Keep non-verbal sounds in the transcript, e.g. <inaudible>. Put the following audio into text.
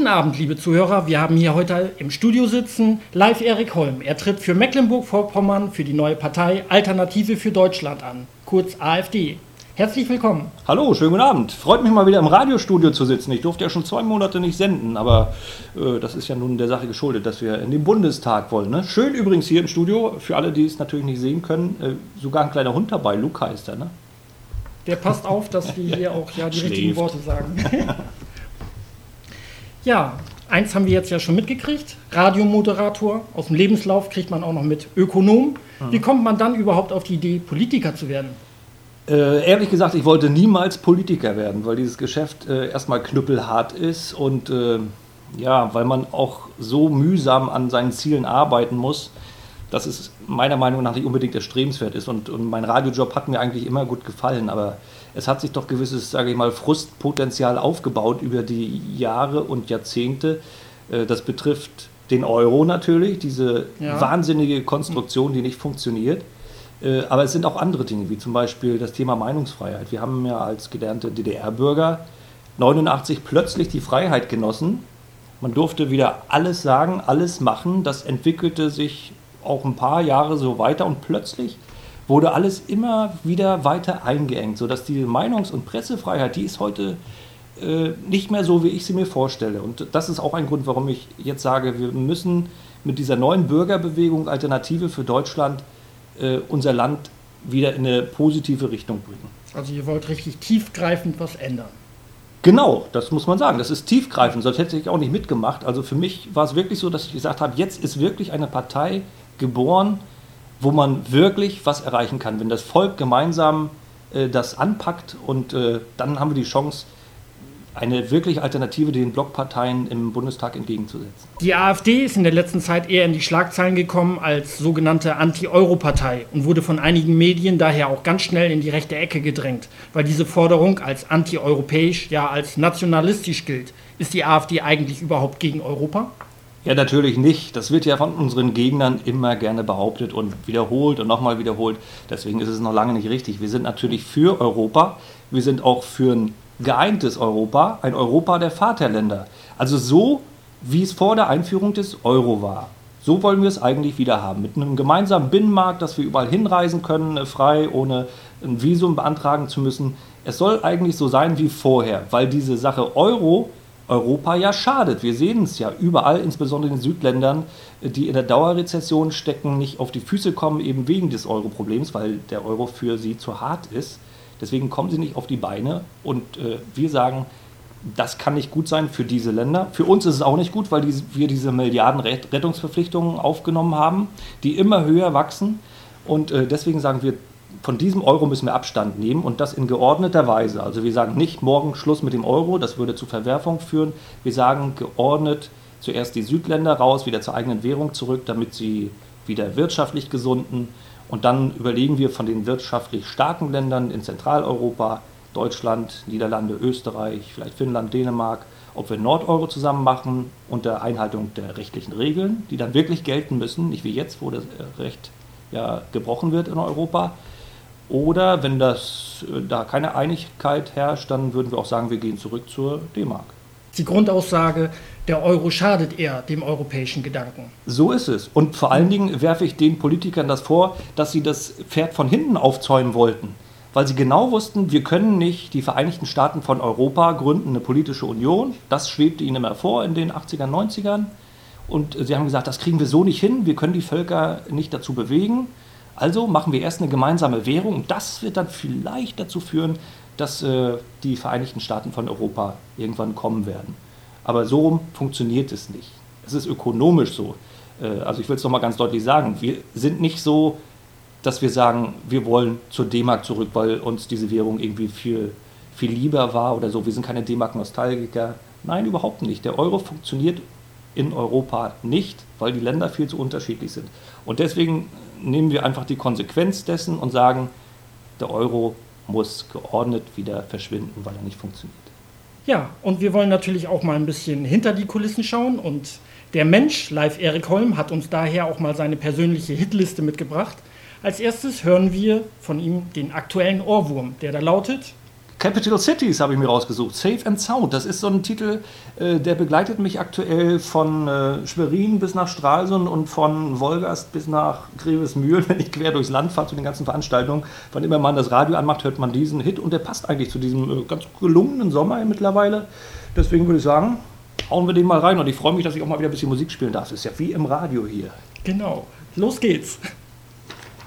Guten Abend, liebe Zuhörer. Wir haben hier heute im Studio sitzen live Erik Holm. Er tritt für Mecklenburg-Vorpommern für die neue Partei Alternative für Deutschland an, kurz AfD. Herzlich willkommen. Hallo, schönen guten Abend. Freut mich mal wieder im Radiostudio zu sitzen. Ich durfte ja schon zwei Monate nicht senden, aber äh, das ist ja nun der Sache geschuldet, dass wir in den Bundestag wollen. Ne? Schön übrigens hier im Studio, für alle, die es natürlich nicht sehen können, äh, sogar ein kleiner Hund dabei. Luke heißt er, ne? Der passt auf, dass wir <laughs> hier auch ja, die Schläft. richtigen Worte sagen. <laughs> ja, eins haben wir jetzt ja schon mitgekriegt. Radiomoderator. Aus dem Lebenslauf kriegt man auch noch mit Ökonom. Wie kommt man dann überhaupt auf die Idee, Politiker zu werden? Äh, ehrlich gesagt, ich wollte niemals Politiker werden, weil dieses Geschäft äh, erstmal knüppelhart ist und äh, ja, weil man auch so mühsam an seinen Zielen arbeiten muss, dass es meiner Meinung nach nicht unbedingt erstrebenswert ist. Und, und mein Radiojob hat mir eigentlich immer gut gefallen, aber es hat sich doch gewisses, sage ich mal, Frustpotenzial aufgebaut über die Jahre und Jahrzehnte. Äh, das betrifft den Euro natürlich, diese Ja. wahnsinnige Konstruktion, die nicht funktioniert. Äh, Aber es sind auch andere Dinge, wie zum Beispiel das Thema Meinungsfreiheit. Wir haben ja als gelernte DDR-Bürger 89 plötzlich die Freiheit genossen. Man durfte wieder alles sagen, alles machen. Das entwickelte sich auch ein paar Jahre so weiter und plötzlich wurde alles immer wieder weiter eingeengt, sodass die Meinungs- und Pressefreiheit, die ist heute äh, nicht mehr so, wie ich sie mir vorstelle. Und das ist auch ein Grund, warum ich jetzt sage, wir müssen mit dieser neuen Bürgerbewegung Alternative für Deutschland äh, unser Land wieder in eine positive Richtung bringen. Also ihr wollt richtig tiefgreifend was ändern. Genau, das muss man sagen. Das ist tiefgreifend, sonst hätte ich auch nicht mitgemacht. Also für mich war es wirklich so, dass ich gesagt habe, jetzt ist wirklich eine Partei geboren, wo man wirklich was erreichen kann. Wenn das Volk gemeinsam äh, das anpackt und äh, dann haben wir die Chance, eine wirkliche Alternative den Blockparteien im Bundestag entgegenzusetzen. Die AfD ist in der letzten Zeit eher in die Schlagzeilen gekommen als sogenannte Anti-Euro-Partei und wurde von einigen Medien daher auch ganz schnell in die rechte Ecke gedrängt, weil diese Forderung als anti-europäisch, ja als nationalistisch gilt. Ist die AfD eigentlich überhaupt gegen Europa? Ja, natürlich nicht. Das wird ja von unseren Gegnern immer gerne behauptet und wiederholt und nochmal wiederholt. Deswegen ist es noch lange nicht richtig. Wir sind natürlich für Europa. Wir sind auch für ein geeintes Europa, ein Europa der Vaterländer. Also so, wie es vor der Einführung des Euro war. So wollen wir es eigentlich wieder haben. Mit einem gemeinsamen Binnenmarkt, dass wir überall hinreisen können, frei, ohne ein Visum beantragen zu müssen. Es soll eigentlich so sein wie vorher, weil diese Sache Euro Europa ja schadet. Wir sehen es ja überall, insbesondere in den Südländern, die in der Dauerrezession stecken, nicht auf die Füße kommen, eben wegen des Euro-Problems, weil der Euro für sie zu hart ist. Deswegen kommen sie nicht auf die Beine. Und äh, wir sagen, das kann nicht gut sein für diese Länder. Für uns ist es auch nicht gut, weil diese, wir diese Milliarden Ret- Rettungsverpflichtungen aufgenommen haben, die immer höher wachsen. Und äh, deswegen sagen wir, von diesem Euro müssen wir Abstand nehmen und das in geordneter Weise. Also wir sagen nicht morgen Schluss mit dem Euro, das würde zu Verwerfung führen. Wir sagen geordnet zuerst die Südländer raus, wieder zur eigenen Währung zurück, damit sie wieder wirtschaftlich gesunden. Und dann überlegen wir von den wirtschaftlich starken Ländern in Zentraleuropa, Deutschland, Niederlande, Österreich, vielleicht Finnland, Dänemark, ob wir Nordeuro zusammen machen unter Einhaltung der rechtlichen Regeln, die dann wirklich gelten müssen, nicht wie jetzt, wo das Recht ja gebrochen wird in Europa. Oder wenn das, äh, da keine Einigkeit herrscht, dann würden wir auch sagen, wir gehen zurück zur D-Mark. Die Grundaussage, der Euro schadet eher dem europäischen Gedanken. So ist es. Und vor allen Dingen werfe ich den Politikern das vor, dass sie das Pferd von hinten aufzäumen wollten. Weil sie genau wussten, wir können nicht die Vereinigten Staaten von Europa gründen, eine politische Union. Das schwebte ihnen immer vor in den 80ern, 90ern. Und sie haben gesagt, das kriegen wir so nicht hin, wir können die Völker nicht dazu bewegen. Also machen wir erst eine gemeinsame Währung und das wird dann vielleicht dazu führen, dass äh, die Vereinigten Staaten von Europa irgendwann kommen werden. Aber so funktioniert es nicht. Es ist ökonomisch so. Äh, also ich will es nochmal ganz deutlich sagen, wir sind nicht so, dass wir sagen, wir wollen zur D-Mark zurück, weil uns diese Währung irgendwie viel, viel lieber war oder so. Wir sind keine D-Mark-Nostalgiker. Nein, überhaupt nicht. Der Euro funktioniert in Europa nicht, weil die Länder viel zu unterschiedlich sind. Und deswegen nehmen wir einfach die Konsequenz dessen und sagen, der Euro muss geordnet wieder verschwinden, weil er nicht funktioniert. Ja, und wir wollen natürlich auch mal ein bisschen hinter die Kulissen schauen und der Mensch, Live Erik Holm, hat uns daher auch mal seine persönliche Hitliste mitgebracht. Als erstes hören wir von ihm den aktuellen Ohrwurm, der da lautet. Capital Cities habe ich mir rausgesucht. Safe and Sound. Das ist so ein Titel, äh, der begleitet mich aktuell von äh, Schwerin bis nach Stralsund und von Wolgast bis nach Grevesmühl, <laughs> wenn ich quer durchs Land fahre zu den ganzen Veranstaltungen. Wann immer man das Radio anmacht, hört man diesen Hit und der passt eigentlich zu diesem äh, ganz gelungenen Sommer mittlerweile. Deswegen würde ich sagen, hauen wir den mal rein und ich freue mich, dass ich auch mal wieder ein bisschen Musik spielen darf. Das ist ja wie im Radio hier. Genau. Los geht's.